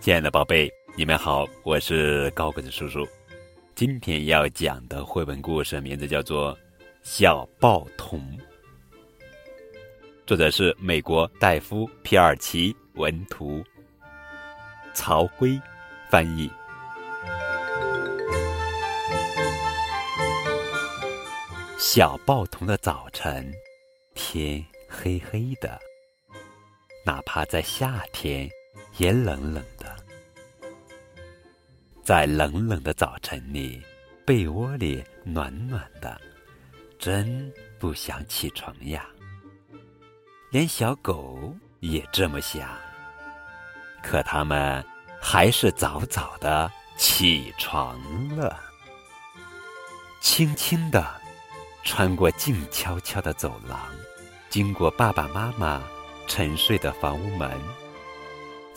亲爱的宝贝，你们好，我是高个子叔叔。今天要讲的绘本故事名字叫做《小报童》，作者是美国戴夫·皮尔奇文图，曹辉翻译。小报童的早晨，天黑黑的，哪怕在夏天也冷冷的。在冷冷的早晨里，被窝里暖暖的，真不想起床呀。连小狗也这么想，可它们还是早早的起床了，轻轻的穿过静悄悄的走廊，经过爸爸妈妈沉睡的房屋门，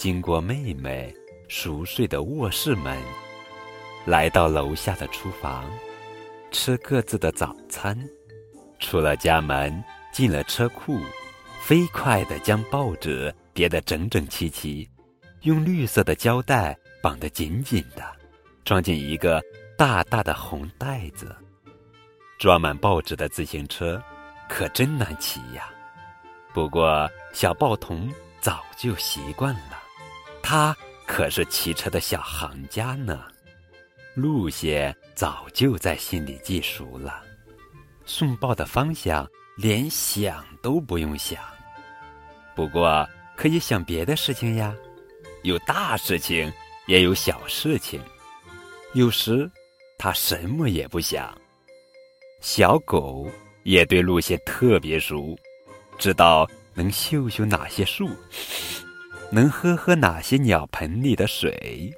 经过妹妹。熟睡的卧室门，来到楼下的厨房，吃各自的早餐。出了家门，进了车库，飞快地将报纸叠得整整齐齐，用绿色的胶带绑得紧紧的，装进一个大大的红袋子。装满报纸的自行车，可真难骑呀！不过小报童早就习惯了，他。可是骑车的小行家呢，路线早就在心里记熟了，送报的方向连想都不用想。不过可以想别的事情呀，有大事情，也有小事情。有时他什么也不想。小狗也对路线特别熟，知道能嗅嗅哪些树。能喝喝哪些鸟盆里的水，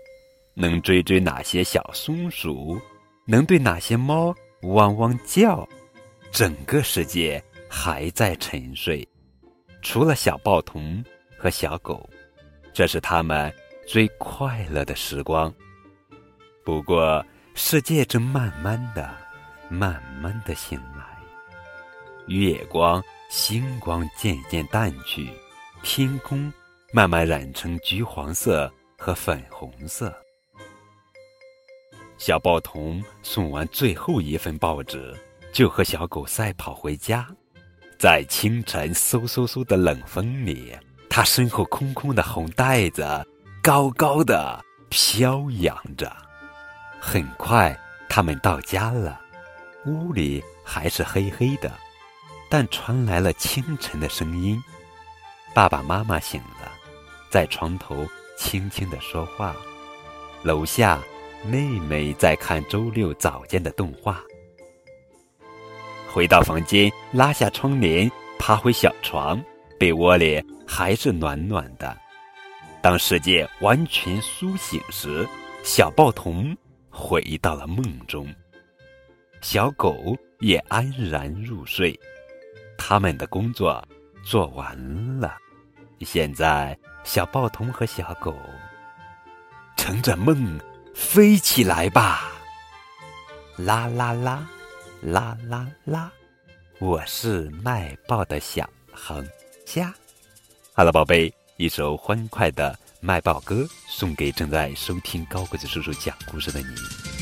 能追追哪些小松鼠，能对哪些猫汪汪叫，整个世界还在沉睡，除了小报童和小狗，这是他们最快乐的时光。不过，世界正慢慢的、慢慢的醒来，月光、星光渐渐淡去，天空。慢慢染成橘黄色和粉红色。小报童送完最后一份报纸，就和小狗赛跑回家。在清晨嗖嗖嗖的冷风里，他身后空空的红袋子高高的飘扬着。很快，他们到家了，屋里还是黑黑的，但传来了清晨的声音。爸爸妈妈醒了。在床头轻轻地说话，楼下妹妹在看周六早间的动画。回到房间，拉下窗帘，爬回小床，被窝里还是暖暖的。当世界完全苏醒时，小报童回到了梦中，小狗也安然入睡。他们的工作做完了，现在。小报童和小狗乘着梦飞起来吧！啦啦啦，啦啦啦，我是卖报的小行家。好了，宝贝，一首欢快的卖报歌送给正在收听高个子叔叔讲故事的你。